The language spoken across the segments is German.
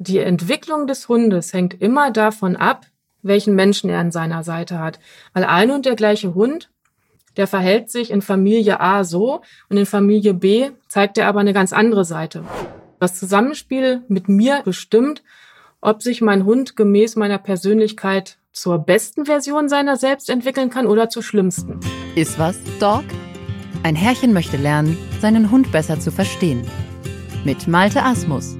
die Entwicklung des Hundes hängt immer davon ab, welchen Menschen er an seiner Seite hat. Weil ein und der gleiche Hund, der verhält sich in Familie A so und in Familie B zeigt er aber eine ganz andere Seite. Das Zusammenspiel mit mir bestimmt, ob sich mein Hund gemäß meiner Persönlichkeit zur besten Version seiner selbst entwickeln kann oder zur schlimmsten. Ist was, Dog? Ein Herrchen möchte lernen, seinen Hund besser zu verstehen. Mit Malte Asmus.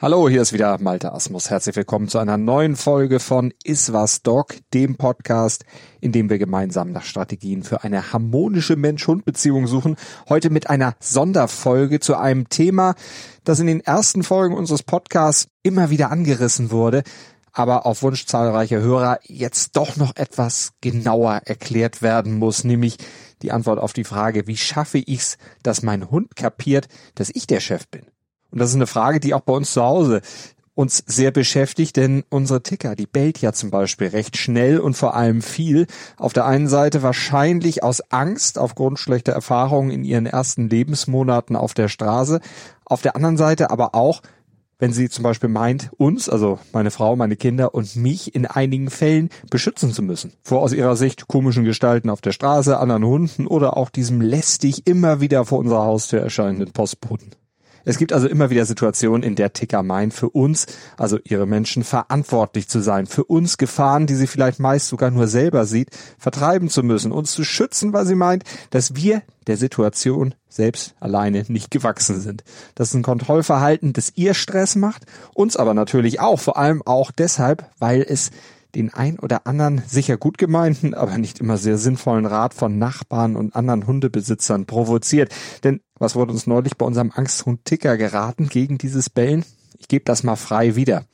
Hallo, hier ist wieder Malte Asmus. Herzlich willkommen zu einer neuen Folge von Iswas Dog, dem Podcast, in dem wir gemeinsam nach Strategien für eine harmonische Mensch-Hund-Beziehung suchen. Heute mit einer Sonderfolge zu einem Thema, das in den ersten Folgen unseres Podcasts immer wieder angerissen wurde, aber auf Wunsch zahlreicher Hörer jetzt doch noch etwas genauer erklärt werden muss, nämlich die Antwort auf die Frage, wie schaffe ich's, dass mein Hund kapiert, dass ich der Chef bin? Und das ist eine Frage, die auch bei uns zu Hause uns sehr beschäftigt, denn unsere Ticker, die bellt ja zum Beispiel recht schnell und vor allem viel. Auf der einen Seite wahrscheinlich aus Angst aufgrund schlechter Erfahrungen in ihren ersten Lebensmonaten auf der Straße. Auf der anderen Seite aber auch, wenn sie zum Beispiel meint, uns, also meine Frau, meine Kinder und mich in einigen Fällen beschützen zu müssen. Vor aus ihrer Sicht komischen Gestalten auf der Straße, anderen Hunden oder auch diesem lästig immer wieder vor unserer Haustür erscheinenden Postboten. Es gibt also immer wieder Situationen, in der Ticker meint, für uns, also ihre Menschen, verantwortlich zu sein, für uns Gefahren, die sie vielleicht meist sogar nur selber sieht, vertreiben zu müssen, uns zu schützen, weil sie meint, dass wir der Situation selbst alleine nicht gewachsen sind. Das ist ein Kontrollverhalten, das ihr Stress macht, uns aber natürlich auch, vor allem auch deshalb, weil es den ein oder anderen sicher gut gemeinten, aber nicht immer sehr sinnvollen Rat von Nachbarn und anderen Hundebesitzern provoziert. Denn was wurde uns neulich bei unserem Angsthund Ticker geraten gegen dieses Bellen? Ich gebe das mal frei wieder.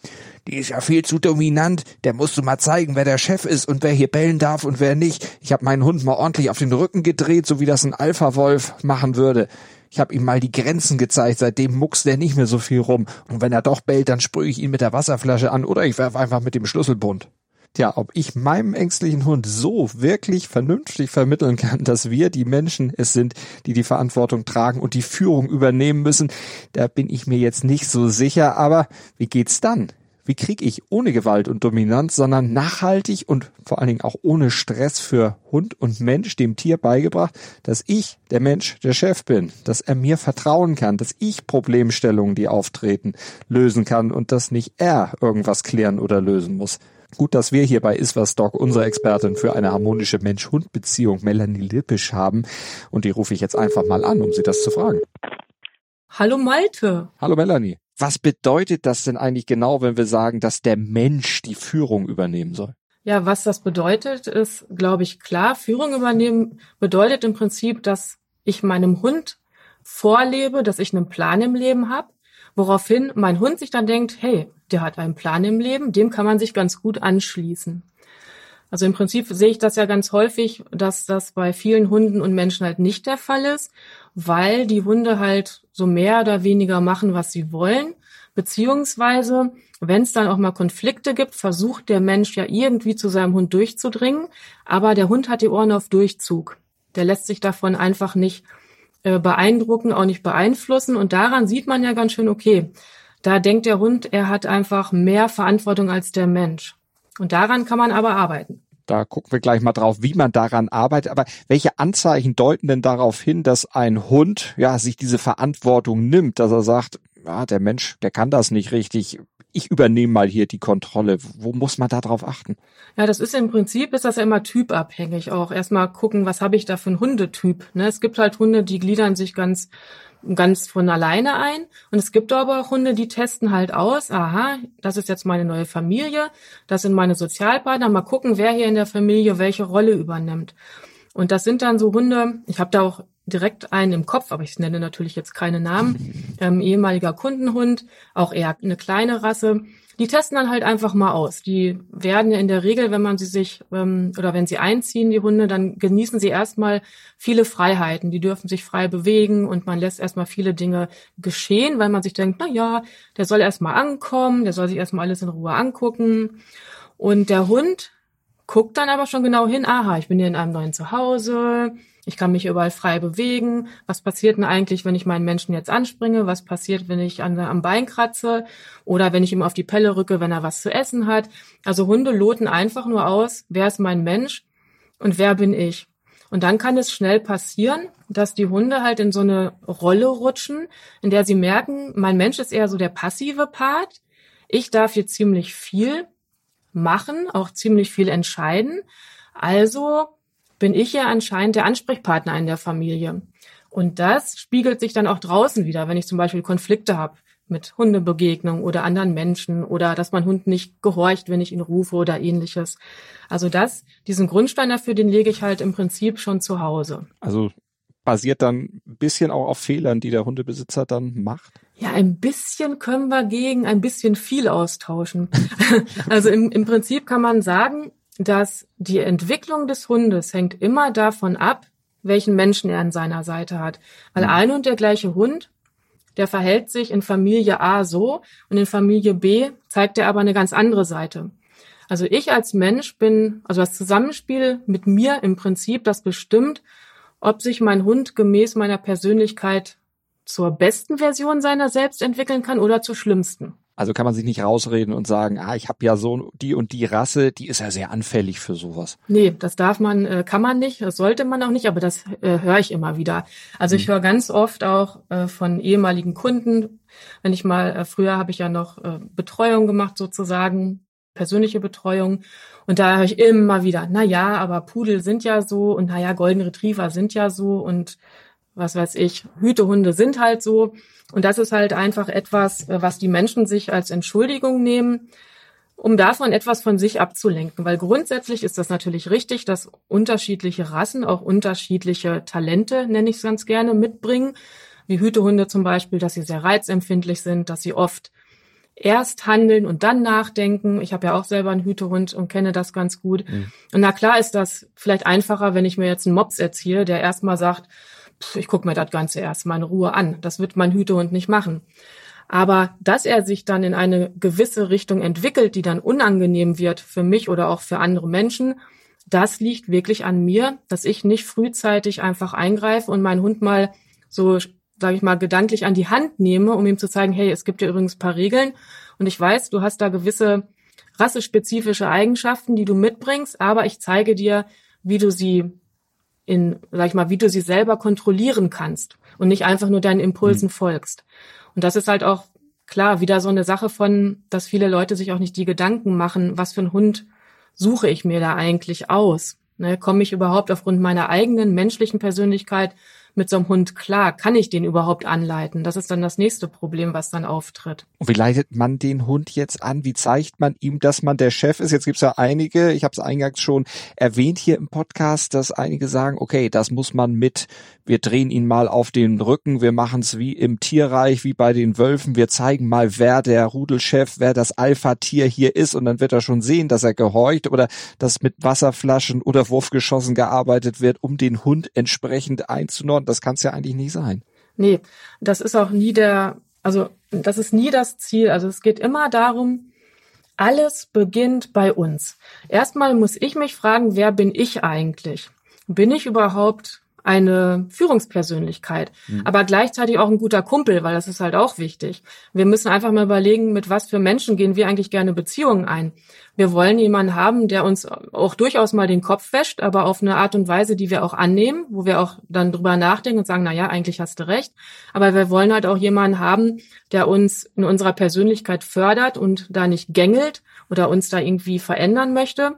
Die ist ja viel zu dominant. Der musst du mal zeigen, wer der Chef ist und wer hier bellen darf und wer nicht. Ich habe meinen Hund mal ordentlich auf den Rücken gedreht, so wie das ein Alpha-Wolf machen würde. Ich habe ihm mal die Grenzen gezeigt, seitdem muckst der nicht mehr so viel rum. Und wenn er doch bellt, dann sprühe ich ihn mit der Wasserflasche an oder ich werf einfach mit dem Schlüsselbund. Tja, ob ich meinem ängstlichen Hund so wirklich vernünftig vermitteln kann, dass wir die Menschen es sind, die die Verantwortung tragen und die Führung übernehmen müssen, da bin ich mir jetzt nicht so sicher. Aber wie geht's dann? Wie kriege ich ohne Gewalt und Dominanz, sondern nachhaltig und vor allen Dingen auch ohne Stress für Hund und Mensch dem Tier beigebracht, dass ich, der Mensch, der Chef bin, dass er mir vertrauen kann, dass ich Problemstellungen, die auftreten, lösen kann und dass nicht er irgendwas klären oder lösen muss. Gut, dass wir hier bei Iswas Dog unsere Expertin für eine harmonische Mensch-Hund-Beziehung, Melanie Lippisch, haben. Und die rufe ich jetzt einfach mal an, um sie das zu fragen. Hallo Malte. Hallo Melanie. Was bedeutet das denn eigentlich genau, wenn wir sagen, dass der Mensch die Führung übernehmen soll? Ja, was das bedeutet, ist, glaube ich, klar. Führung übernehmen bedeutet im Prinzip, dass ich meinem Hund vorlebe, dass ich einen Plan im Leben habe, woraufhin mein Hund sich dann denkt, hey, der hat einen Plan im Leben, dem kann man sich ganz gut anschließen. Also im Prinzip sehe ich das ja ganz häufig, dass das bei vielen Hunden und Menschen halt nicht der Fall ist, weil die Hunde halt so mehr oder weniger machen, was sie wollen. Beziehungsweise, wenn es dann auch mal Konflikte gibt, versucht der Mensch ja irgendwie zu seinem Hund durchzudringen, aber der Hund hat die Ohren auf Durchzug. Der lässt sich davon einfach nicht äh, beeindrucken, auch nicht beeinflussen. Und daran sieht man ja ganz schön, okay, da denkt der Hund, er hat einfach mehr Verantwortung als der Mensch. Und daran kann man aber arbeiten. Da gucken wir gleich mal drauf, wie man daran arbeitet. Aber welche Anzeichen deuten denn darauf hin, dass ein Hund ja sich diese Verantwortung nimmt, dass er sagt, ja, der Mensch, der kann das nicht richtig. Ich übernehme mal hier die Kontrolle. Wo muss man da drauf achten? Ja, das ist im Prinzip, ist das ja immer typabhängig auch. Erstmal gucken, was habe ich da für einen Hundetyp. Ne? Es gibt halt Hunde, die gliedern sich ganz ganz von alleine ein. Und es gibt aber auch Hunde, die testen halt aus, aha, das ist jetzt meine neue Familie, das sind meine Sozialpartner, mal gucken, wer hier in der Familie welche Rolle übernimmt. Und das sind dann so Hunde, ich habe da auch direkt einen im Kopf, aber ich nenne natürlich jetzt keine Namen, ähm, ehemaliger Kundenhund, auch eher eine kleine Rasse, die testen dann halt einfach mal aus. Die werden ja in der Regel, wenn man sie sich ähm, oder wenn sie einziehen, die Hunde, dann genießen sie erstmal viele Freiheiten. Die dürfen sich frei bewegen und man lässt erstmal viele Dinge geschehen, weil man sich denkt, na ja, der soll erstmal ankommen, der soll sich erstmal alles in Ruhe angucken. Und der Hund guckt dann aber schon genau hin, aha, ich bin hier in einem neuen Zuhause, Ich kann mich überall frei bewegen. Was passiert denn eigentlich, wenn ich meinen Menschen jetzt anspringe? Was passiert, wenn ich an, am Bein kratze? Oder wenn ich ihm auf die Pelle rücke, wenn er was zu essen hat? Also Hunde loten einfach nur aus, wer ist mein Mensch und wer bin ich? Und dann kann es schnell passieren, dass die Hunde halt in so eine Rolle rutschen, in der sie merken, mein Mensch ist eher so der passive Part. Ich darf hier ziemlich viel machen, auch ziemlich viel entscheiden. Also bin ich ja anscheinend der Ansprechpartner in der Familie. Und das spiegelt sich dann auch draußen wieder, wenn ich zum Beispiel Konflikte habe mit Hundebegegnung oder anderen Menschen oder dass mein Hund nicht gehorcht, wenn ich ihn rufe oder ähnliches. Also das, diesen Grundstein dafür, den lege ich halt im Prinzip schon zu Hause. Also basiert dann ein bisschen auch auf Fehlern, die der Hundebesitzer dann macht? Ja, ein bisschen können wir gegen ein bisschen viel austauschen. also im, im Prinzip kann man sagen, dass die Entwicklung des Hundes hängt immer davon ab, welchen Menschen er an seiner Seite hat. Weil mhm. ein und der gleiche Hund, der verhält sich in Familie A so und in Familie B zeigt er aber eine ganz andere Seite. Also ich als Mensch bin, also das Zusammenspiel mit mir im Prinzip, das bestimmt, ob sich mein Hund gemäß meiner Persönlichkeit zur besten Version seiner selbst entwickeln kann oder zur schlimmsten. Also kann man sich nicht rausreden und sagen, ah, ich habe ja so die und die Rasse, die ist ja sehr anfällig für sowas. Nee, das darf man, äh, kann man nicht, das sollte man auch nicht, aber das äh, höre ich immer wieder. Also ich hm. höre ganz oft auch äh, von ehemaligen Kunden, wenn ich mal, äh, früher habe ich ja noch äh, Betreuung gemacht sozusagen, persönliche Betreuung. Und da höre ich immer wieder, na ja, aber Pudel sind ja so und na ja, Golden Retriever sind ja so und was weiß ich, Hütehunde sind halt so. Und das ist halt einfach etwas, äh, was die Menschen sich als Entschuldigung nehmen, um davon etwas von sich abzulenken. Weil grundsätzlich ist das natürlich richtig, dass unterschiedliche Rassen auch unterschiedliche Talente, nenne ich es ganz gerne, mitbringen. Wie Hütehunde zum Beispiel, dass sie sehr reizempfindlich sind, dass sie oft erst handeln und dann nachdenken. Ich habe ja auch selber einen Hütehund und kenne das ganz gut. Mhm. Und na klar ist das vielleicht einfacher, wenn ich mir jetzt einen Mops erziehe, der erstmal sagt, ich gucke mir das Ganze erstmal in Ruhe an. Das wird mein Hütehund nicht machen. Aber dass er sich dann in eine gewisse Richtung entwickelt, die dann unangenehm wird für mich oder auch für andere Menschen, das liegt wirklich an mir, dass ich nicht frühzeitig einfach eingreife und meinen Hund mal so, sage ich mal, gedanklich an die Hand nehme, um ihm zu zeigen, hey, es gibt ja übrigens paar Regeln und ich weiß, du hast da gewisse rassespezifische Eigenschaften, die du mitbringst, aber ich zeige dir, wie du sie in, sag ich mal, wie du sie selber kontrollieren kannst und nicht einfach nur deinen Impulsen mhm. folgst. Und das ist halt auch klar wieder so eine Sache von, dass viele Leute sich auch nicht die Gedanken machen, was für einen Hund suche ich mir da eigentlich aus? Ne, komme ich überhaupt aufgrund meiner eigenen menschlichen Persönlichkeit mit so einem Hund klar? Kann ich den überhaupt anleiten? Das ist dann das nächste Problem, was dann auftritt. Und wie leitet man den Hund jetzt an? Wie zeigt man ihm, dass man der Chef ist? Jetzt gibt's ja einige, ich habe es eingangs schon erwähnt hier im Podcast, dass einige sagen, okay, das muss man mit, wir drehen ihn mal auf den Rücken, wir machen es wie im Tierreich, wie bei den Wölfen, wir zeigen mal, wer der Rudelchef, wer das Alpha-Tier hier ist und dann wird er schon sehen, dass er gehorcht oder dass mit Wasserflaschen oder Wurfgeschossen gearbeitet wird, um den Hund entsprechend einzunordnen das kann es ja eigentlich nicht sein. Nee, das ist auch nie der, also das ist nie das Ziel. Also es geht immer darum, alles beginnt bei uns. Erstmal muss ich mich fragen, wer bin ich eigentlich? Bin ich überhaupt eine Führungspersönlichkeit, mhm. aber gleichzeitig auch ein guter Kumpel, weil das ist halt auch wichtig. Wir müssen einfach mal überlegen, mit was für Menschen gehen wir eigentlich gerne Beziehungen ein. Wir wollen jemanden haben, der uns auch durchaus mal den Kopf wäscht, aber auf eine Art und Weise, die wir auch annehmen, wo wir auch dann drüber nachdenken und sagen, na ja, eigentlich hast du recht. Aber wir wollen halt auch jemanden haben, der uns in unserer Persönlichkeit fördert und da nicht gängelt oder uns da irgendwie verändern möchte.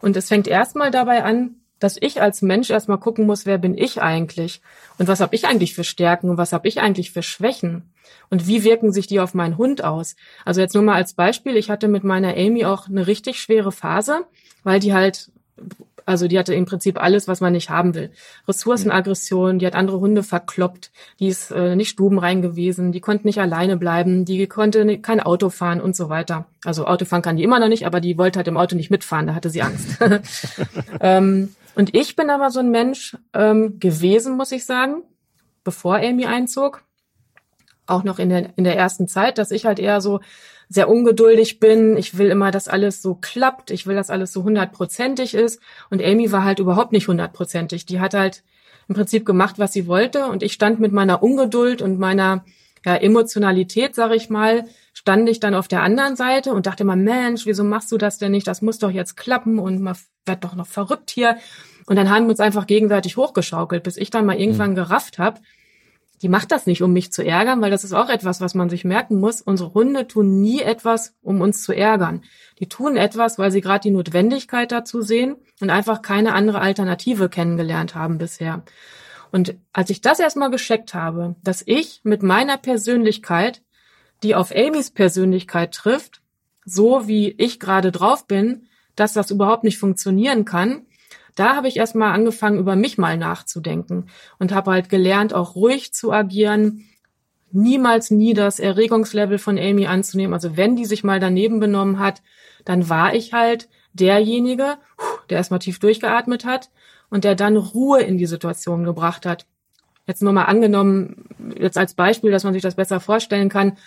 Und es fängt erstmal dabei an, dass ich als Mensch erstmal gucken muss, wer bin ich eigentlich und was habe ich eigentlich für Stärken und was habe ich eigentlich für Schwächen und wie wirken sich die auf meinen Hund aus. Also jetzt nur mal als Beispiel, ich hatte mit meiner Amy auch eine richtig schwere Phase, weil die halt also die hatte im Prinzip alles, was man nicht haben will. Ressourcenaggression, die hat andere Hunde verkloppt, die ist äh, nicht stubenrein gewesen, die konnte nicht alleine bleiben, die konnte kein Auto fahren und so weiter. Also Auto fahren kann die immer noch nicht, aber die wollte halt im Auto nicht mitfahren, da hatte sie Angst. ähm, und ich bin aber so ein Mensch ähm, gewesen, muss ich sagen, bevor Amy einzog. Auch noch in der, in der ersten Zeit, dass ich halt eher so sehr ungeduldig bin. Ich will immer, dass alles so klappt. Ich will, dass alles so hundertprozentig ist. Und Amy war halt überhaupt nicht hundertprozentig. Die hat halt im Prinzip gemacht, was sie wollte. Und ich stand mit meiner Ungeduld und meiner ja, Emotionalität, sage ich mal, stand ich dann auf der anderen Seite und dachte mal, Mensch, wieso machst du das denn nicht? Das muss doch jetzt klappen und man wird doch noch verrückt hier. Und dann haben wir uns einfach gegenseitig hochgeschaukelt, bis ich dann mal irgendwann mhm. gerafft habe, die macht das nicht, um mich zu ärgern, weil das ist auch etwas, was man sich merken muss. Unsere Hunde tun nie etwas, um uns zu ärgern. Die tun etwas, weil sie gerade die Notwendigkeit dazu sehen und einfach keine andere Alternative kennengelernt haben bisher. Und als ich das erstmal gescheckt habe, dass ich mit meiner Persönlichkeit, die auf Amys Persönlichkeit trifft, so wie ich gerade drauf bin, dass das überhaupt nicht funktionieren kann, da habe ich erstmal angefangen, über mich mal nachzudenken und habe halt gelernt, auch ruhig zu agieren, niemals nie das Erregungslevel von Amy anzunehmen. Also wenn die sich mal daneben benommen hat, dann war ich halt derjenige, der erstmal tief durchgeatmet hat und der dann Ruhe in die Situation gebracht hat. Jetzt nur mal angenommen, jetzt als Beispiel, dass man sich das besser vorstellen kann.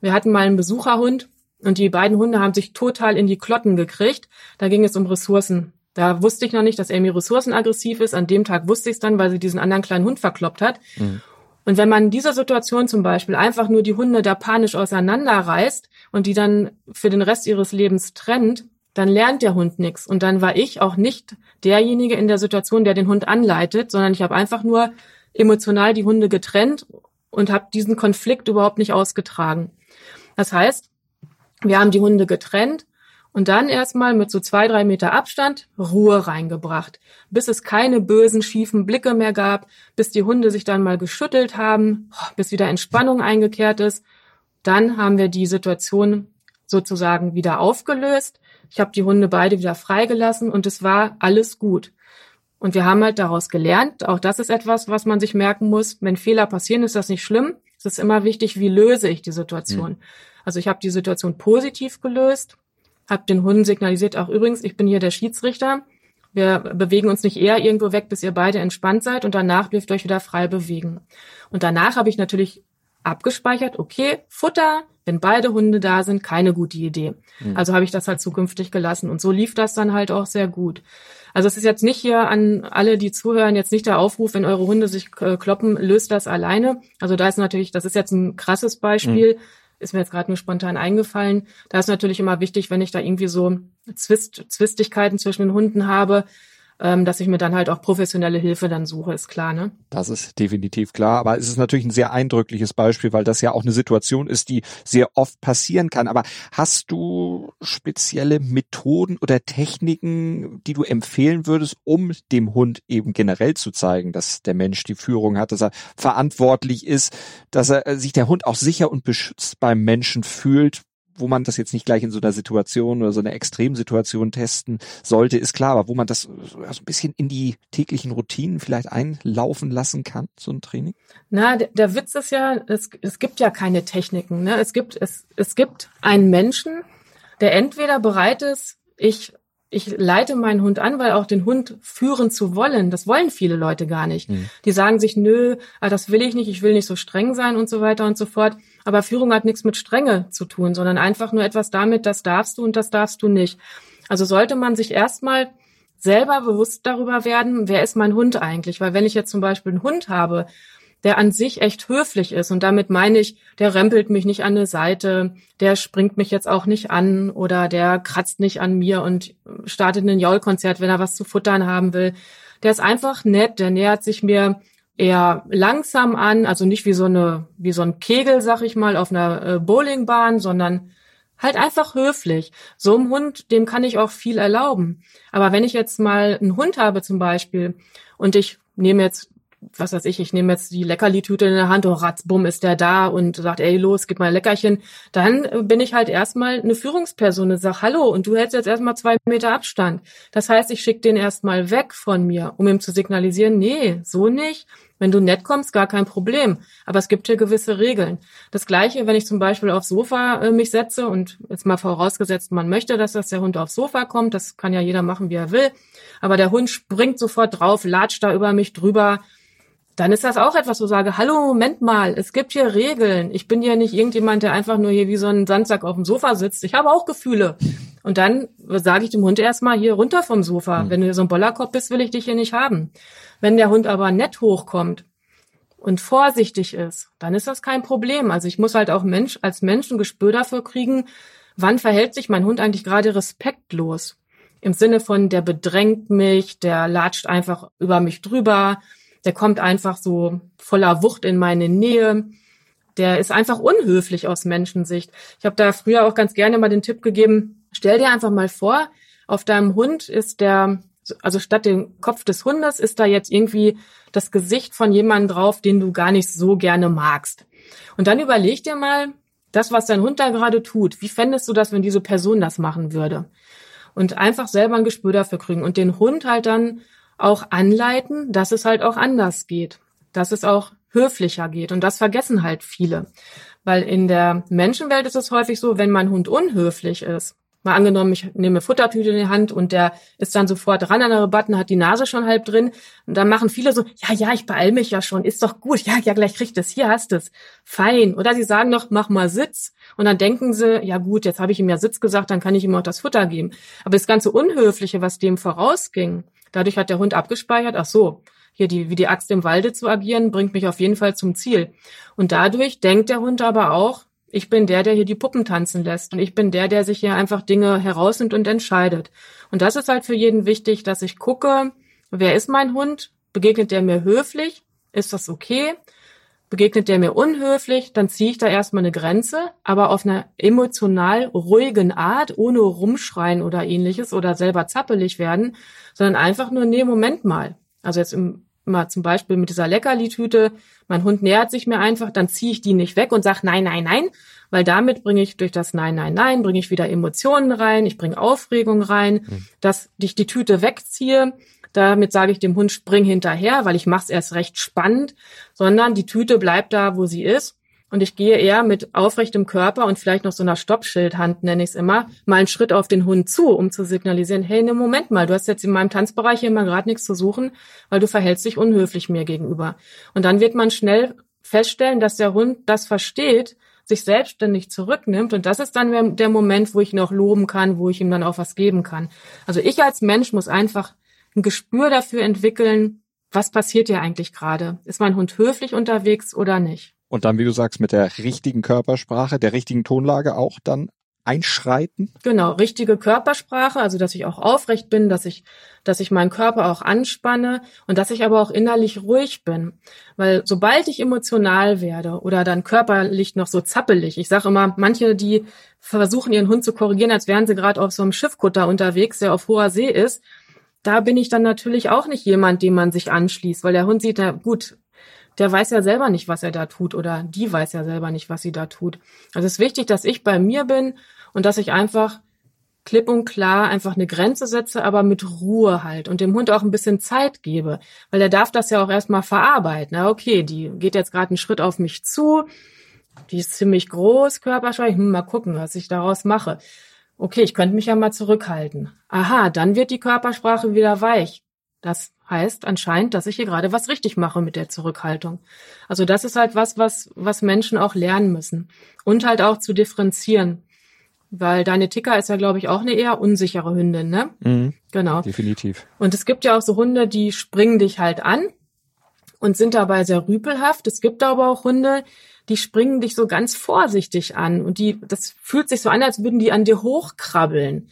Wir hatten mal einen Besucherhund und die beiden Hunde haben sich total in die Klotten gekriegt. Da ging es um Ressourcen. Da wusste ich noch nicht, dass Amy ressourcenaggressiv ist. An dem Tag wusste ich es dann, weil sie diesen anderen kleinen Hund verkloppt hat. Mhm. Und wenn man in dieser Situation zum Beispiel einfach nur die Hunde da panisch auseinanderreißt und die dann für den Rest ihres Lebens trennt, dann lernt der Hund nichts. Und dann war ich auch nicht derjenige in der Situation, der den Hund anleitet, sondern ich habe einfach nur emotional die Hunde getrennt und habe diesen Konflikt überhaupt nicht ausgetragen. Das heißt, wir haben die Hunde getrennt und dann erstmal mit so zwei, drei Meter Abstand Ruhe reingebracht, bis es keine bösen, schiefen Blicke mehr gab, bis die Hunde sich dann mal geschüttelt haben, bis wieder Entspannung eingekehrt ist. Dann haben wir die Situation sozusagen wieder aufgelöst. Ich habe die Hunde beide wieder freigelassen und es war alles gut. Und wir haben halt daraus gelernt, auch das ist etwas, was man sich merken muss. Wenn Fehler passieren, ist das nicht schlimm. Es ist immer wichtig, wie löse ich die Situation. Mhm. Also ich habe die Situation positiv gelöst habe den Hunden signalisiert, auch übrigens, ich bin hier der Schiedsrichter. Wir bewegen uns nicht eher irgendwo weg, bis ihr beide entspannt seid und danach dürft ihr euch wieder frei bewegen. Und danach habe ich natürlich abgespeichert, okay, Futter, wenn beide Hunde da sind, keine gute Idee. Mhm. Also habe ich das halt zukünftig gelassen. Und so lief das dann halt auch sehr gut. Also es ist jetzt nicht hier an alle, die zuhören, jetzt nicht der Aufruf, wenn eure Hunde sich äh, kloppen, löst das alleine. Also da ist natürlich, das ist jetzt ein krasses Beispiel. Mhm ist mir jetzt gerade nur spontan eingefallen. Da ist natürlich immer wichtig, wenn ich da irgendwie so Zwist, Zwistigkeiten zwischen den Hunden habe, ähm, dass ich mir dann halt auch professionelle Hilfe dann suche, ist klar, ne? Das ist definitiv klar. Aber es ist natürlich ein sehr eindrückliches Beispiel, weil das ja auch eine Situation ist, die sehr oft passieren kann. Aber hast du spezielle Methoden oder Techniken, die du empfehlen würdest, um dem Hund eben generell zu zeigen, dass der Mensch die Führung hat, dass er verantwortlich ist, dass er sich der Hund auch sicher und beschützt beim Menschen fühlt, wo man das jetzt nicht gleich in so einer Situation oder so einer Extremsituation testen sollte, ist klar, aber wo man das so ein bisschen in die täglichen Routinen vielleicht einlaufen lassen kann, so ein Training? Na, der, der Witz ist ja, es, es gibt ja keine Techniken. Ne? Es gibt es, es gibt einen Menschen, der entweder bereit ist, ich ich leite meinen Hund an, weil auch den Hund führen zu wollen, das wollen viele Leute gar nicht. Mhm. Die sagen sich, nö, ah, das will ich nicht, ich will nicht so streng sein und so weiter und so fort. Aber Führung hat nichts mit Strenge zu tun, sondern einfach nur etwas damit, das darfst du und das darfst du nicht. Also sollte man sich erstmal selber bewusst darüber werden, wer ist mein Hund eigentlich? Weil wenn ich jetzt zum Beispiel einen Hund habe, der an sich echt höflich ist. Und damit meine ich, der rempelt mich nicht an eine Seite, der springt mich jetzt auch nicht an oder der kratzt nicht an mir und startet ein Jaulkonzert, wenn er was zu futtern haben will. Der ist einfach nett, der nähert sich mir eher langsam an, also nicht wie so eine, wie so ein Kegel, sag ich mal, auf einer äh, Bowlingbahn, sondern halt einfach höflich. So einem Hund, dem kann ich auch viel erlauben. Aber wenn ich jetzt mal einen Hund habe zum Beispiel und ich nehme jetzt was weiß ich, ich nehme jetzt die Leckerli-Tüte in der Hand, oh ratzbumm ist der da und sagt, ey, los, gib mal ein Leckerchen, dann äh, bin ich halt erstmal eine Führungsperson und sag, hallo, und du hältst jetzt erstmal zwei Meter Abstand. Das heißt, ich schicke den erstmal weg von mir, um ihm zu signalisieren, nee, so nicht. Wenn du nett kommst, gar kein Problem. Aber es gibt hier gewisse Regeln. Das Gleiche, wenn ich zum Beispiel aufs Sofa äh, mich setze und jetzt mal vorausgesetzt, man möchte, dass das der Hund aufs Sofa kommt, das kann ja jeder machen, wie er will. Aber der Hund springt sofort drauf, latscht da über mich drüber, dann ist das auch etwas, wo ich sage, hallo, Moment mal, es gibt hier Regeln. Ich bin ja nicht irgendjemand, der einfach nur hier wie so ein Sandsack auf dem Sofa sitzt. Ich habe auch Gefühle. Und dann sage ich dem Hund erstmal hier runter vom Sofa. Mhm. Wenn du so ein Bollerkopf bist, will ich dich hier nicht haben. Wenn der Hund aber nett hochkommt und vorsichtig ist, dann ist das kein Problem. Also ich muss halt auch Mensch, als Mensch ein Gespür dafür kriegen, wann verhält sich mein Hund eigentlich gerade respektlos. Im Sinne von, der bedrängt mich, der latscht einfach über mich drüber, der kommt einfach so voller Wucht in meine Nähe. Der ist einfach unhöflich aus Menschensicht. Ich habe da früher auch ganz gerne mal den Tipp gegeben, stell dir einfach mal vor, auf deinem Hund ist der, also statt dem Kopf des Hundes ist da jetzt irgendwie das Gesicht von jemandem drauf, den du gar nicht so gerne magst. Und dann überleg dir mal, das, was dein Hund da gerade tut, wie fändest du das, wenn diese Person das machen würde? Und einfach selber ein Gespür dafür kriegen und den Hund halt dann auch anleiten, dass es halt auch anders geht, dass es auch höflicher geht. Und das vergessen halt viele. Weil in der Menschenwelt ist es häufig so, wenn mein Hund unhöflich ist, Mal angenommen, ich nehme Futtertüte in die Hand und der ist dann sofort ran an der Rabatten, hat die Nase schon halb drin. Und dann machen viele so, ja, ja, ich beeil mich ja schon, ist doch gut, ja, ja, gleich kriegt es, hier hast es. Fein. Oder sie sagen noch, mach mal Sitz. Und dann denken sie, ja gut, jetzt habe ich ihm ja Sitz gesagt, dann kann ich ihm auch das Futter geben. Aber das ganze Unhöfliche, was dem vorausging, dadurch hat der Hund abgespeichert, ach so, hier die, wie die Axt im Walde zu agieren, bringt mich auf jeden Fall zum Ziel. Und dadurch denkt der Hund aber auch, ich bin der, der hier die Puppen tanzen lässt. Und ich bin der, der sich hier einfach Dinge herausnimmt und entscheidet. Und das ist halt für jeden wichtig, dass ich gucke, wer ist mein Hund? Begegnet der mir höflich? Ist das okay? Begegnet der mir unhöflich, dann ziehe ich da erstmal eine Grenze, aber auf einer emotional ruhigen Art, ohne rumschreien oder ähnliches oder selber zappelig werden, sondern einfach nur, nee, Moment mal. Also jetzt im mal zum Beispiel mit dieser Leckerli-Tüte, mein Hund nähert sich mir einfach, dann ziehe ich die nicht weg und sage nein, nein, nein, weil damit bringe ich durch das Nein, nein, nein, bringe ich wieder Emotionen rein, ich bringe Aufregung rein, mhm. dass ich die Tüte wegziehe. Damit sage ich dem Hund, spring hinterher, weil ich mache es erst recht spannend, sondern die Tüte bleibt da, wo sie ist und ich gehe eher mit aufrechtem Körper und vielleicht noch so einer Stoppschildhand, nenne ich es immer, mal einen Schritt auf den Hund zu, um zu signalisieren, hey, ne Moment mal, du hast jetzt in meinem Tanzbereich hier mal gerade nichts zu suchen, weil du verhältst dich unhöflich mir gegenüber. Und dann wird man schnell feststellen, dass der Hund das versteht, sich selbstständig zurücknimmt. Und das ist dann der Moment, wo ich ihn auch loben kann, wo ich ihm dann auch was geben kann. Also ich als Mensch muss einfach ein Gespür dafür entwickeln, was passiert hier eigentlich gerade? Ist mein Hund höflich unterwegs oder nicht? Und dann, wie du sagst, mit der richtigen Körpersprache, der richtigen Tonlage auch dann einschreiten? Genau, richtige Körpersprache, also dass ich auch aufrecht bin, dass ich, dass ich meinen Körper auch anspanne und dass ich aber auch innerlich ruhig bin. Weil sobald ich emotional werde oder dann körperlich noch so zappelig, ich sage immer, manche, die versuchen ihren Hund zu korrigieren, als wären sie gerade auf so einem Schiffkutter unterwegs, der auf hoher See ist, da bin ich dann natürlich auch nicht jemand, dem man sich anschließt, weil der Hund sieht, ja gut, der weiß ja selber nicht, was er da tut oder die weiß ja selber nicht, was sie da tut. Also es ist wichtig, dass ich bei mir bin und dass ich einfach klipp und klar einfach eine Grenze setze, aber mit Ruhe halt und dem Hund auch ein bisschen Zeit gebe, weil er darf das ja auch erstmal verarbeiten. Na, okay, die geht jetzt gerade einen Schritt auf mich zu, die ist ziemlich groß, körperschwach, hm, mal gucken, was ich daraus mache. Okay, ich könnte mich ja mal zurückhalten. Aha, dann wird die Körpersprache wieder weich. Das heißt anscheinend, dass ich hier gerade was richtig mache mit der Zurückhaltung. Also das ist halt was, was, was Menschen auch lernen müssen. Und halt auch zu differenzieren. Weil deine Ticker ist ja, glaube ich, auch eine eher unsichere Hündin, ne? Mhm, genau. Definitiv. Und es gibt ja auch so Hunde, die springen dich halt an und sind dabei sehr rüpelhaft. Es gibt aber auch Hunde, die springen dich so ganz vorsichtig an und die, das fühlt sich so an, als würden die an dir hochkrabbeln.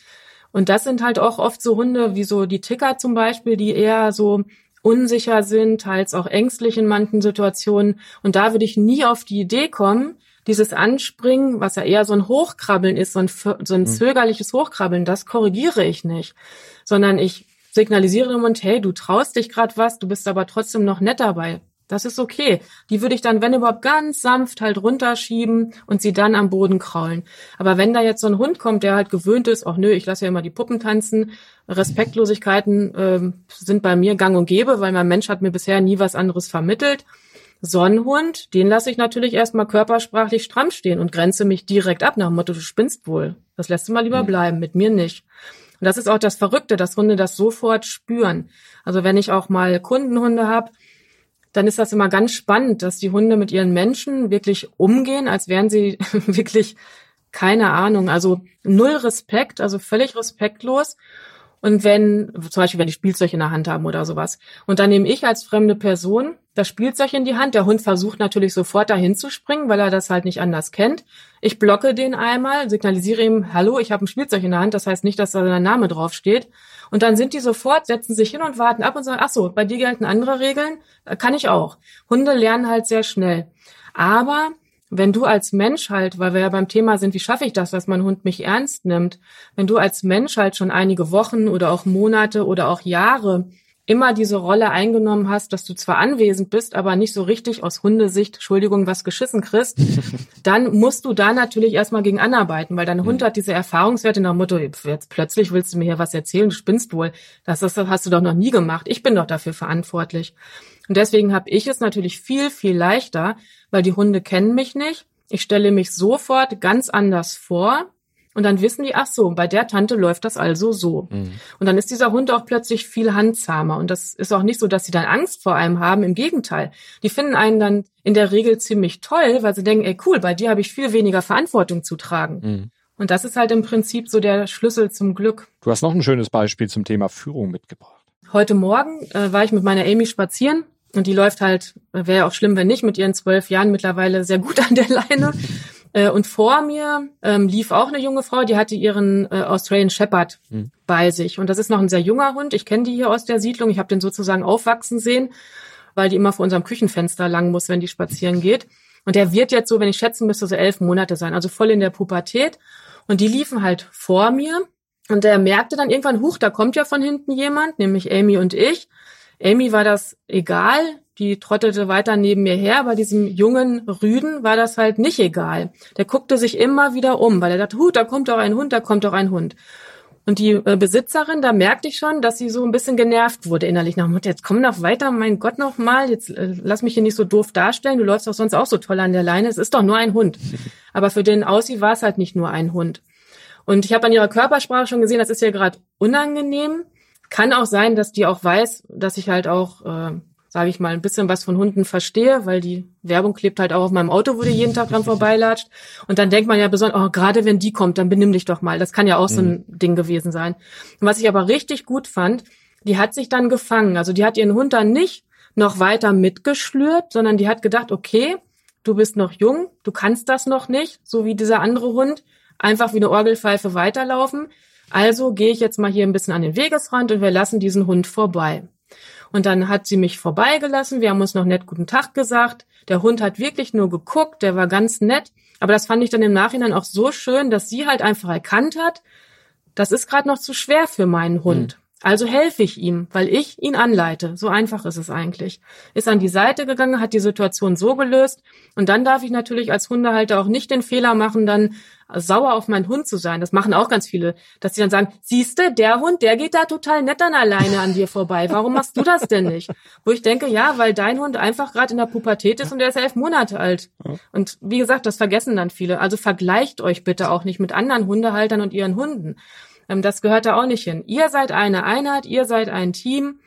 Und das sind halt auch oft so Hunde wie so die Ticker zum Beispiel, die eher so unsicher sind, teils auch ängstlich in manchen Situationen. Und da würde ich nie auf die Idee kommen, dieses Anspringen, was ja eher so ein Hochkrabbeln ist, so ein, so ein hm. zögerliches Hochkrabbeln, das korrigiere ich nicht, sondern ich signalisiere dem Hund, hey, du traust dich gerade was, du bist aber trotzdem noch nett dabei. Das ist okay. Die würde ich dann, wenn überhaupt, ganz sanft halt runterschieben und sie dann am Boden kraulen. Aber wenn da jetzt so ein Hund kommt, der halt gewöhnt ist, ach nö, ich lasse ja immer die Puppen tanzen, Respektlosigkeiten ähm, sind bei mir gang und gäbe, weil mein Mensch hat mir bisher nie was anderes vermittelt. So ein Hund, den lasse ich natürlich erstmal körpersprachlich stramm stehen und grenze mich direkt ab nach dem Motto, du spinnst wohl. Das lässt du mal lieber mhm. bleiben, mit mir nicht. Und das ist auch das Verrückte, dass Hunde das sofort spüren. Also wenn ich auch mal Kundenhunde habe, dann ist das immer ganz spannend, dass die Hunde mit ihren Menschen wirklich umgehen, als wären sie wirklich keine Ahnung. Also null Respekt, also völlig respektlos. Und wenn, zum Beispiel, wenn die Spielzeug in der Hand haben oder sowas. Und dann nehme ich als fremde Person das Spielzeug in die Hand. Der Hund versucht natürlich sofort dahin zu springen, weil er das halt nicht anders kennt. Ich blocke den einmal, signalisiere ihm, hallo, ich habe ein Spielzeug in der Hand. Das heißt nicht, dass da sein Name draufsteht. Und dann sind die sofort, setzen sich hin und warten ab und sagen, ach so, bei dir gelten andere Regeln, kann ich auch. Hunde lernen halt sehr schnell. Aber wenn du als Mensch halt, weil wir ja beim Thema sind, wie schaffe ich das, dass mein Hund mich ernst nimmt, wenn du als Mensch halt schon einige Wochen oder auch Monate oder auch Jahre immer diese Rolle eingenommen hast, dass du zwar anwesend bist, aber nicht so richtig aus Hundesicht, Entschuldigung, was geschissen kriegst, dann musst du da natürlich erstmal gegen anarbeiten, weil dein Hund hat diese Erfahrungswerte nach Motto, jetzt plötzlich willst du mir hier was erzählen, du spinnst wohl. Das, das hast du doch noch nie gemacht. Ich bin doch dafür verantwortlich. Und deswegen habe ich es natürlich viel, viel leichter, weil die Hunde kennen mich nicht. Ich stelle mich sofort ganz anders vor und dann wissen die, ach so, bei der Tante läuft das also so. Mhm. Und dann ist dieser Hund auch plötzlich viel handzahmer. Und das ist auch nicht so, dass sie dann Angst vor einem haben. Im Gegenteil. Die finden einen dann in der Regel ziemlich toll, weil sie denken, ey cool, bei dir habe ich viel weniger Verantwortung zu tragen. Mhm. Und das ist halt im Prinzip so der Schlüssel zum Glück. Du hast noch ein schönes Beispiel zum Thema Führung mitgebracht. Heute Morgen äh, war ich mit meiner Amy spazieren und die läuft halt, wäre ja auch schlimm, wenn nicht, mit ihren zwölf Jahren mittlerweile sehr gut an der Leine. Äh, und vor mir ähm, lief auch eine junge Frau, die hatte ihren äh, Australian Shepherd mhm. bei sich. Und das ist noch ein sehr junger Hund. Ich kenne die hier aus der Siedlung. Ich habe den sozusagen aufwachsen sehen, weil die immer vor unserem Küchenfenster lang muss, wenn die spazieren geht. Und der wird jetzt so, wenn ich schätzen müsste, so elf Monate sein, also voll in der Pubertät. Und die liefen halt vor mir. Und der merkte dann irgendwann, huch, da kommt ja von hinten jemand, nämlich Amy und ich. Amy war das egal, die trottete weiter neben mir her. Bei diesem jungen Rüden war das halt nicht egal. Der guckte sich immer wieder um, weil er dachte, hu, da kommt doch ein Hund, da kommt doch ein Hund. Und die äh, Besitzerin, da merkte ich schon, dass sie so ein bisschen genervt wurde innerlich. Nach Mutter, jetzt komm noch weiter, mein Gott noch mal, jetzt äh, lass mich hier nicht so doof darstellen. Du läufst doch sonst auch so toll an der Leine. Es ist doch nur ein Hund. Aber für den Aussie war es halt nicht nur ein Hund. Und ich habe an ihrer Körpersprache schon gesehen, das ist ja gerade unangenehm. Kann auch sein, dass die auch weiß, dass ich halt auch, äh, sage ich mal, ein bisschen was von Hunden verstehe, weil die Werbung klebt halt auch auf meinem Auto, wo die jeden Tag dran vorbeilatscht. Und dann denkt man ja besonders, oh, gerade wenn die kommt, dann benimm dich doch mal. Das kann ja auch mhm. so ein mhm. Ding gewesen sein. Und was ich aber richtig gut fand, die hat sich dann gefangen. Also die hat ihren Hund dann nicht noch weiter mitgeschlürt, sondern die hat gedacht, okay, du bist noch jung, du kannst das noch nicht, so wie dieser andere Hund, einfach wie eine Orgelpfeife weiterlaufen. Also gehe ich jetzt mal hier ein bisschen an den Wegesrand und wir lassen diesen Hund vorbei. Und dann hat sie mich vorbeigelassen. Wir haben uns noch nett guten Tag gesagt. Der Hund hat wirklich nur geguckt. Der war ganz nett. Aber das fand ich dann im Nachhinein auch so schön, dass sie halt einfach erkannt hat, das ist gerade noch zu schwer für meinen Hund. Mhm. Also helfe ich ihm, weil ich ihn anleite. So einfach ist es eigentlich. Ist an die Seite gegangen, hat die Situation so gelöst. Und dann darf ich natürlich als Hundehalter auch nicht den Fehler machen, dann sauer auf meinen Hund zu sein. Das machen auch ganz viele, dass sie dann sagen, siehste, der Hund, der geht da total nett dann alleine an dir vorbei. Warum machst du das denn nicht? Wo ich denke, ja, weil dein Hund einfach gerade in der Pubertät ist und der ist elf Monate alt. Und wie gesagt, das vergessen dann viele. Also vergleicht euch bitte auch nicht mit anderen Hundehaltern und ihren Hunden. Ähm, das gehört da auch nicht hin. Ihr seid eine Einheit, ihr seid ein Team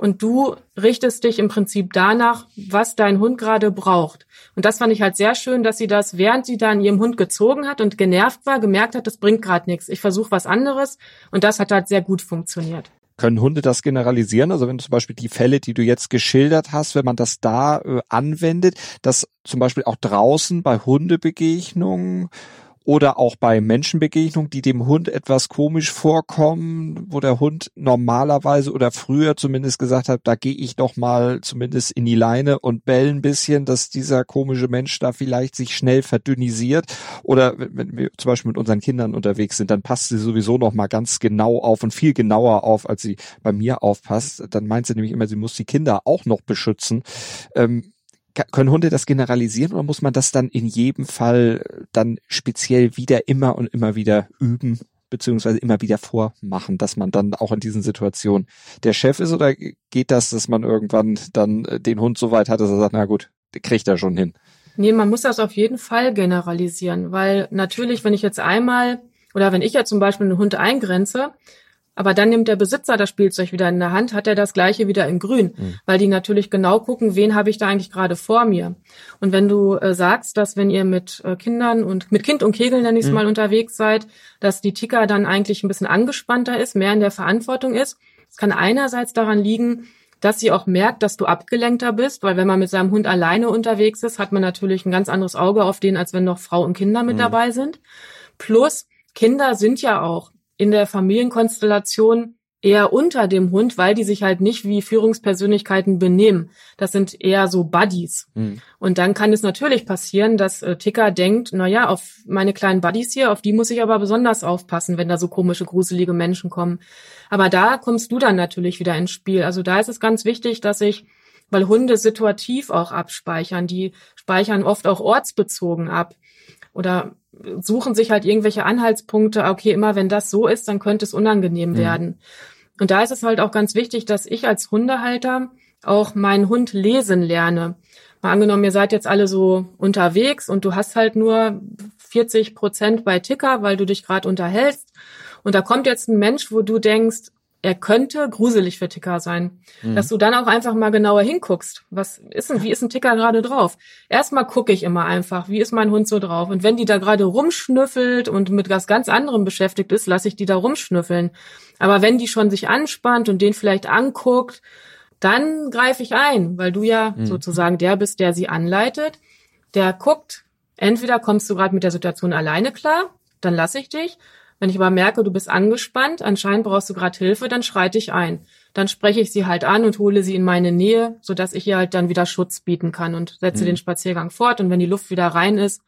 und du richtest dich im Prinzip danach, was dein Hund gerade braucht. Und das fand ich halt sehr schön, dass sie das, während sie da an ihrem Hund gezogen hat und genervt war, gemerkt hat, das bringt gerade nichts. Ich versuche was anderes und das hat halt sehr gut funktioniert. Können Hunde das generalisieren? Also wenn zum Beispiel die Fälle, die du jetzt geschildert hast, wenn man das da äh, anwendet, dass zum Beispiel auch draußen bei Hundebegegnungen oder auch bei Menschenbegegnungen, die dem Hund etwas komisch vorkommen, wo der Hund normalerweise oder früher zumindest gesagt hat, da gehe ich doch mal zumindest in die Leine und bell ein bisschen, dass dieser komische Mensch da vielleicht sich schnell verdünnisiert. Oder wenn wir zum Beispiel mit unseren Kindern unterwegs sind, dann passt sie sowieso noch mal ganz genau auf und viel genauer auf, als sie bei mir aufpasst. Dann meint sie nämlich immer, sie muss die Kinder auch noch beschützen. Ähm, können Hunde das generalisieren oder muss man das dann in jedem Fall dann speziell wieder immer und immer wieder üben? beziehungsweise immer wieder vormachen, dass man dann auch in diesen Situationen der Chef ist oder geht das, dass man irgendwann dann äh, den Hund so weit hat, dass er sagt, na gut, kriegt er schon hin? Nee, man muss das auf jeden Fall generalisieren, weil natürlich, wenn ich jetzt einmal oder wenn ich ja zum Beispiel einen Hund eingrenze, Aber dann nimmt der Besitzer das Spielzeug wieder in der Hand, hat er das gleiche wieder in grün, mhm. weil die natürlich genau gucken, wen habe ich da eigentlich gerade vor mir. Und wenn du äh, sagst, dass wenn ihr mit äh, Kindern und mit Kind und Kegel, nenne ich es mhm. mal, unterwegs seid, dass die Ticker dann eigentlich ein bisschen angespannter ist, mehr in der Verantwortung ist. Es kann einerseits daran liegen, dass sie auch merkt, dass du abgelenkter bist, weil wenn man mit seinem Hund alleine unterwegs ist, hat man natürlich ein ganz anderes Auge auf den, als wenn noch Frau und Kinder mit mhm. dabei sind. Plus, Kinder sind ja auch in der Familienkonstellation eher unter dem Hund, weil die sich halt nicht wie Führungspersönlichkeiten benehmen. Das sind eher so Buddies. Mhm. Und dann kann es natürlich passieren, dass äh, Ticker denkt, na ja, auf meine kleinen Buddies hier, auf die muss ich aber besonders aufpassen, wenn da so komische, gruselige Menschen kommen. Aber da kommst du dann natürlich wieder ins Spiel. Also da ist es ganz wichtig, dass ich weil Hunde situativ auch abspeichern. Die speichern oft auch ortsbezogen ab. Oder suchen sich halt irgendwelche Anhaltspunkte, okay, immer wenn das so ist, dann könnte es unangenehm mhm. werden. Und da ist es halt auch ganz wichtig, dass ich als Hundehalter auch meinen Hund lesen lerne. Mal angenommen, ihr seid jetzt alle so unterwegs und du hast halt nur 40 Prozent bei Ticker, weil du dich gerade unterhältst. Und da kommt jetzt ein Mensch, wo du denkst, er könnte gruselig für Ticker sein. Mhm. Dass du dann auch einfach mal genauer hinguckst. Was ist denn, wie ist ein Ticker gerade drauf? Erstmal gucke ich immer einfach, wie ist mein Hund so drauf? Und wenn die da gerade rumschnüffelt und mit was ganz anderem beschäftigt ist, lasse ich die da rumschnüffeln. Aber wenn die schon sich anspannt und den vielleicht anguckt, dann greife ich ein, weil du ja mhm. sozusagen der bist, der sie anleitet. Der guckt, entweder kommst du gerade mit der Situation alleine klar, dann lasse ich dich. Wenn ich aber merke, du bist angespannt, anscheinend brauchst du gerade Hilfe, dann schreite ich ein. Dann spreche ich sie halt an und hole sie in meine Nähe, sodass ich ihr halt dann wieder Schutz bieten kann und setze mhm. den Spaziergang fort. Und wenn die Luft wieder rein ist,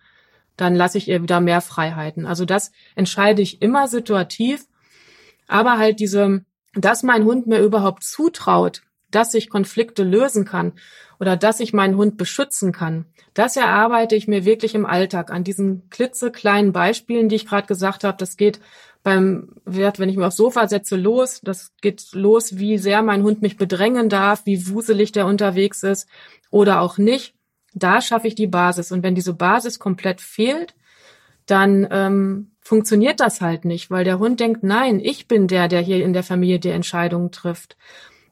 dann lasse ich ihr wieder mehr Freiheiten. Also das entscheide ich immer situativ. Aber halt diese, dass mein Hund mir überhaupt zutraut, dass ich Konflikte lösen kann oder dass ich meinen Hund beschützen kann. Das erarbeite ich mir wirklich im Alltag an diesen klitzekleinen Beispielen, die ich gerade gesagt habe. Das geht beim Wert, wenn ich mich aufs Sofa setze, los. Das geht los, wie sehr mein Hund mich bedrängen darf, wie wuselig der unterwegs ist oder auch nicht. Da schaffe ich die Basis. Und wenn diese Basis komplett fehlt, dann ähm, funktioniert das halt nicht, weil der Hund denkt, nein, ich bin der, der hier in der Familie die Entscheidungen trifft.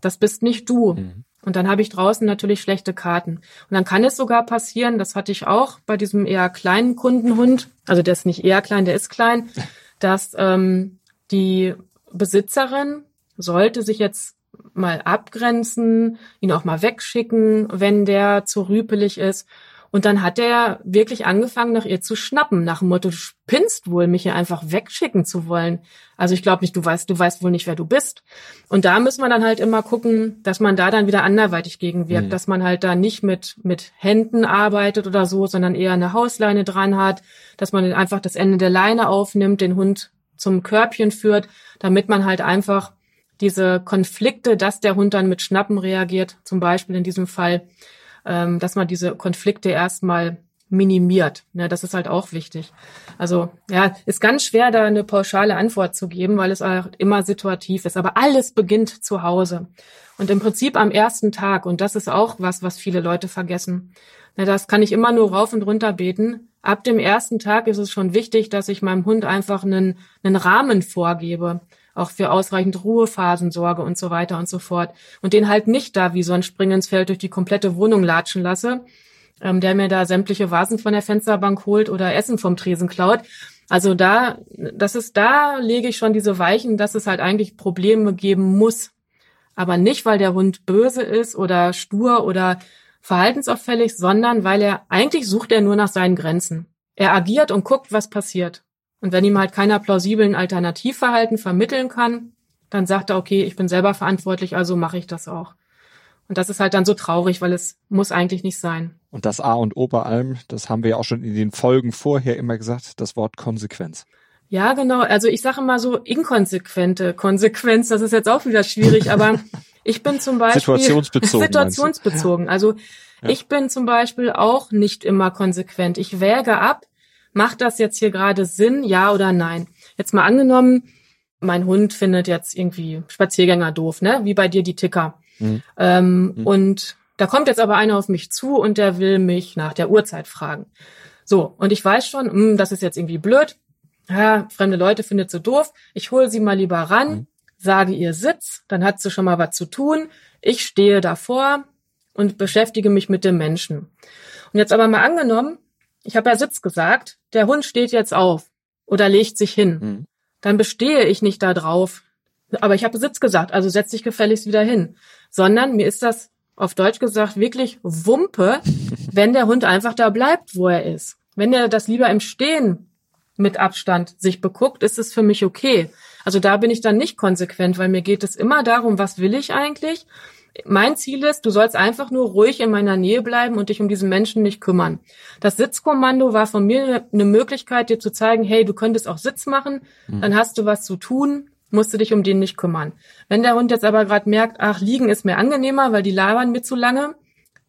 Das bist nicht du. Mhm. Und dann habe ich draußen natürlich schlechte Karten. Und dann kann es sogar passieren, das hatte ich auch bei diesem eher kleinen Kundenhund, also der ist nicht eher klein, der ist klein, dass ähm, die Besitzerin sollte sich jetzt mal abgrenzen, ihn auch mal wegschicken, wenn der zu rüpelig ist. Und dann hat er wirklich angefangen, nach ihr zu schnappen, nach dem Motto, du spinnst wohl, mich hier einfach wegschicken zu wollen. Also ich glaube nicht, du weißt, du weißt wohl nicht, wer du bist. Und da muss man dann halt immer gucken, dass man da dann wieder anderweitig gegenwirkt, mhm. dass man halt da nicht mit, mit Händen arbeitet oder so, sondern eher eine Hausleine dran hat, dass man einfach das Ende der Leine aufnimmt, den Hund zum Körbchen führt, damit man halt einfach diese Konflikte, dass der Hund dann mit Schnappen reagiert, zum Beispiel in diesem Fall, ähm, dass man diese Konflikte erstmal minimiert. Ja, das ist halt auch wichtig. Also ja, ist ganz schwer, da eine pauschale Antwort zu geben, weil es auch immer situativ ist. Aber alles beginnt zu Hause. Und im Prinzip am ersten Tag. Und das ist auch was, was viele Leute vergessen. Ja, das kann ich immer nur rauf und runter beten. Ab dem ersten Tag ist es schon wichtig, dass ich meinem Hund einfach einen, einen Rahmen vorgebe auch für ausreichend Ruhephasen sorge und so weiter und so fort. Und den halt nicht da wie so ein Spring ins Feld durch die komplette Wohnung latschen lasse, ähm, der mir da sämtliche Vasen von der Fensterbank holt oder Essen vom Tresen klaut. Also da, das ist, da lege ich schon diese Weichen, dass es halt eigentlich Probleme geben muss. Aber nicht, weil der Hund böse ist oder stur oder verhaltensauffällig, sondern weil er, eigentlich sucht er nur nach seinen Grenzen. Er agiert und guckt, was passiert. Und wenn ihm halt keiner plausiblen Alternativverhalten vermitteln kann, dann sagt er, okay, ich bin selber verantwortlich, also mache ich das auch. Und das ist halt dann so traurig, weil es muss eigentlich nicht sein. Und das A und O bei allem, das haben wir ja auch schon in den Folgen vorher immer gesagt, das Wort Konsequenz. Ja, genau. Also ich sage mal so inkonsequente Konsequenz, das ist jetzt auch wieder schwierig, aber ich bin zum Beispiel situationsbezogen. situationsbezogen. Also ja. ich bin zum Beispiel auch nicht immer konsequent. Ich wäge ab, macht das jetzt hier gerade Sinn, ja oder nein? Jetzt mal angenommen, mein Hund findet jetzt irgendwie Spaziergänger doof, ne? Wie bei dir die Ticker. Mhm. Ähm, mhm. Und da kommt jetzt aber einer auf mich zu und der will mich nach der Uhrzeit fragen. So, und ich weiß schon, mh, hm, das ist jetzt irgendwie blöd. Ja, fremde Leute findet so doof. Ich hole sie mal lieber ran, mhm. sage ihr Sitz, dann hat sie schon mal was zu tun. Ich stehe davor und beschäftige mich mit dem Menschen. Und jetzt aber mal angenommen, ich habe ja Sitz gesagt, der Hund steht jetzt auf oder legt sich hin. Mhm. Dann bestehe ich nicht da drauf. Aber ich habe Sitz gesagt, also setz dich gefälligst wieder hin. Sondern mir ist das auf Deutsch gesagt wirklich Wumpe, wenn der Hund einfach da bleibt, wo er ist. Wenn er das lieber im Stehen mit Abstand sich beguckt, ist es für mich okay. Also da bin ich dann nicht konsequent, weil mir geht es immer darum, was will ich eigentlich? Mein Ziel ist, du sollst einfach nur ruhig in meiner Nähe bleiben und dich um diesen Menschen nicht kümmern. Das Sitzkommando war von mir eine Möglichkeit, dir zu zeigen, hey, du könntest auch Sitz machen, mhm. dann hast du was zu tun, musst du dich um den nicht kümmern. Wenn der Hund jetzt aber gerade merkt, ach, liegen ist mir angenehmer, weil die labern mir zu lange,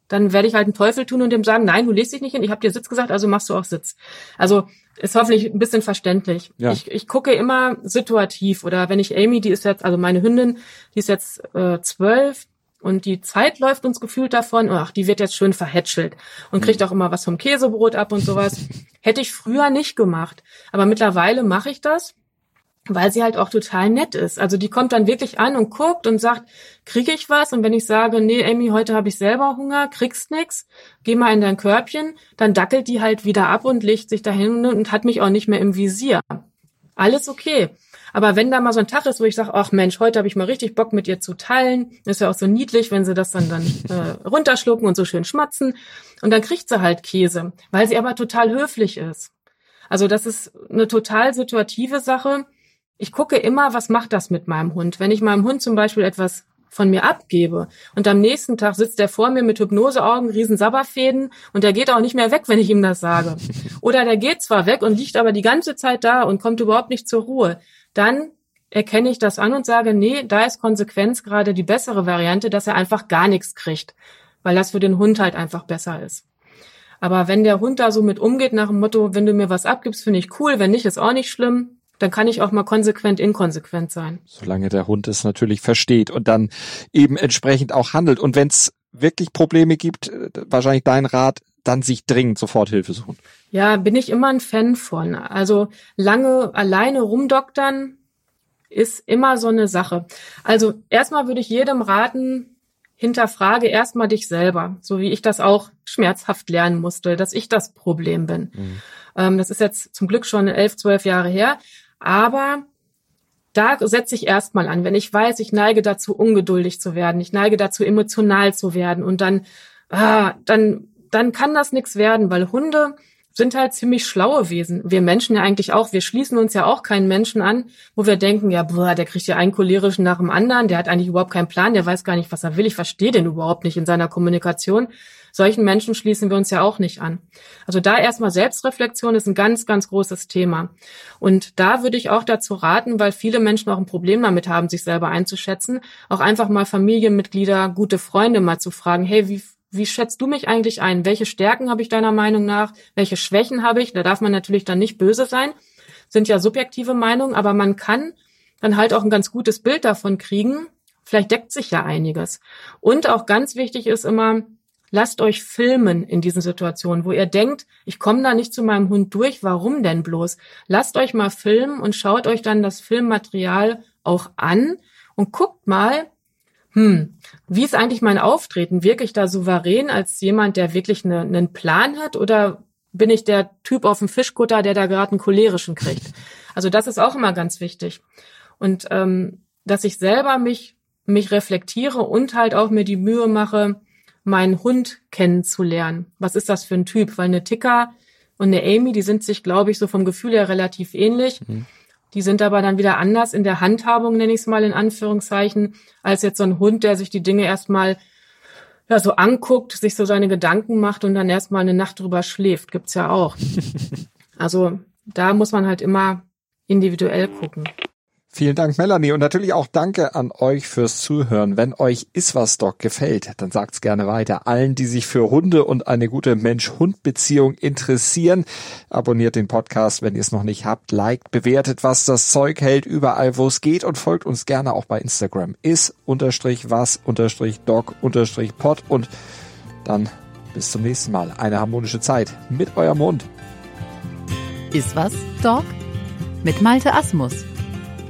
dann werde ich halt einen Teufel tun und dem sagen, nein, du legst dich nicht hin, ich habe dir Sitz gesagt, also machst du auch Sitz. Also ist hoffentlich ein bisschen verständlich. Ja. Ich, ich gucke immer situativ oder wenn ich Amy, die ist jetzt, also meine Hündin, die ist jetzt äh, zwölf und die Zeit läuft uns gefühlt davon, ach, die wird jetzt schön verhätschelt und kriegt mhm. auch immer was vom Käsebrot ab und sowas. Hätte ich früher nicht gemacht. Aber mittlerweile mache ich das weil sie halt auch total nett ist. Also die kommt dann wirklich an und guckt und sagt, kriege ich was? Und wenn ich sage, nee, Amy, heute habe ich selber Hunger, kriegst nix, geh mal in dein Körbchen, dann dackelt die halt wieder ab und legt sich dahin und hat mich auch nicht mehr im Visier. Alles okay. Aber wenn da mal so ein Tag ist, wo ich sage, ach Mensch, heute habe ich mal richtig Bock mit ihr zu teilen, ist ja auch so niedlich, wenn sie das dann dann äh, runterschlucken und so schön schmatzen und dann kriegt sie halt Käse, weil sie aber total höflich ist. Also das ist eine total situative Sache ich gucke immer, was macht das mit meinem Hund. Wenn ich meinem Hund zum Beispiel etwas von mir abgebe und am nächsten Tag sitzt er vor mir mit Hypnoseaugen, riesen Sabberfäden und der geht auch nicht mehr weg, wenn ich ihm das sage. Oder der geht zwar weg und liegt aber die ganze Zeit da und kommt überhaupt nicht zur Ruhe. Dann erkenne ich das an und sage, nee, da ist Konsequenz gerade die bessere Variante, dass er einfach gar nichts kriegt, weil das für den Hund halt einfach besser ist. Aber wenn der Hund da so mit umgeht nach dem Motto, wenn du mir was abgibst, finde ich cool, wenn nicht, ist auch nicht schlimm, dann kann ich auch mal konsequent inkonsequent sein. Solange der Hund es natürlich versteht und dann eben entsprechend auch handelt. Und wenn es wirklich Probleme gibt, äh, wahrscheinlich dein Rat, dann sich dringend sofort Hilfe suchen. Ja, bin ich immer ein Fan von. Also lange alleine rumdoktern ist immer so eine Sache. Also erstmal würde ich jedem raten, hinterfrage erstmal dich selber, so wie ich das auch schmerzhaft lernen musste, dass ich das Problem bin. Mhm. Ähm, das ist jetzt zum Glück schon elf, zwölf Jahre her. Aber da setze ich erstmal an, wenn ich weiß, ich neige dazu, ungeduldig zu werden, ich neige dazu, emotional zu werden und dann, ah, dann, dann kann das nichts werden, weil Hunde sind halt ziemlich schlaue Wesen. Wir Menschen ja eigentlich auch. Wir schließen uns ja auch keinen Menschen an, wo wir denken, ja, boah, der kriegt ja einen cholerischen nach dem anderen, der hat eigentlich überhaupt keinen Plan, der weiß gar nicht, was er will, ich verstehe den überhaupt nicht in seiner Kommunikation. Solchen Menschen schließen wir uns ja auch nicht an. Also da erstmal Selbstreflexion ist ein ganz, ganz großes Thema. Und da würde ich auch dazu raten, weil viele Menschen auch ein Problem damit haben, sich selber einzuschätzen, auch einfach mal Familienmitglieder, gute Freunde mal zu fragen, hey, wie wie schätzt du mich eigentlich ein? Welche Stärken habe ich deiner Meinung nach? Welche Schwächen habe ich? Da darf man natürlich dann nicht böse sein. Sind ja subjektive Meinungen, aber man kann dann halt auch ein ganz gutes Bild davon kriegen. Vielleicht deckt sich ja einiges. Und auch ganz wichtig ist immer, lasst euch filmen in diesen Situationen, wo ihr denkt, ich komme da nicht zu meinem Hund durch, warum denn bloß? Lasst euch mal filmen und schaut euch dann das Filmmaterial auch an und guckt mal, hm, wie ist eigentlich mein Auftreten? Wirke ich da souverän als jemand, der wirklich eine, einen Plan hat oder bin ich der Typ auf dem Fischkutter, der da gerade einen cholerischen kriegt? Also das ist auch immer ganz wichtig. Und ähm, dass ich selber mich, mich reflektiere und halt auch mir die Mühe mache, meinen Hund kennenzulernen. Was ist das für ein Typ? Weil eine Ticker und eine Amy, die sind sich, glaube ich, so vom Gefühl her relativ ähnlich. Mhm. Die sind aber dann wieder anders in der Handhabung, nenne ich es mal in Anführungszeichen, als jetzt so ein Hund, der sich die Dinge erstmal ja, so anguckt, sich so seine Gedanken macht und dann erstmal eine Nacht drüber schläft. Gibt's ja auch. Also da muss man halt immer individuell gucken. Vielen Dank, Melanie. Und natürlich auch danke an euch fürs Zuhören. Wenn euch Iswas Dog gefällt, dann sagt's gerne weiter. Allen, die sich für Hunde und eine gute Mensch-Hund-Beziehung interessieren, abonniert den Podcast, wenn ihr es noch nicht habt, liked, bewertet, was das Zeug hält, überall, wo es geht und folgt uns gerne auch bei Instagram. Is unterstrich was unterstrich dog unterstrich pod und dann bis zum nächsten Mal. Eine harmonische Zeit mit eurem Hund. Is was, Dog? Mit Malte Asmus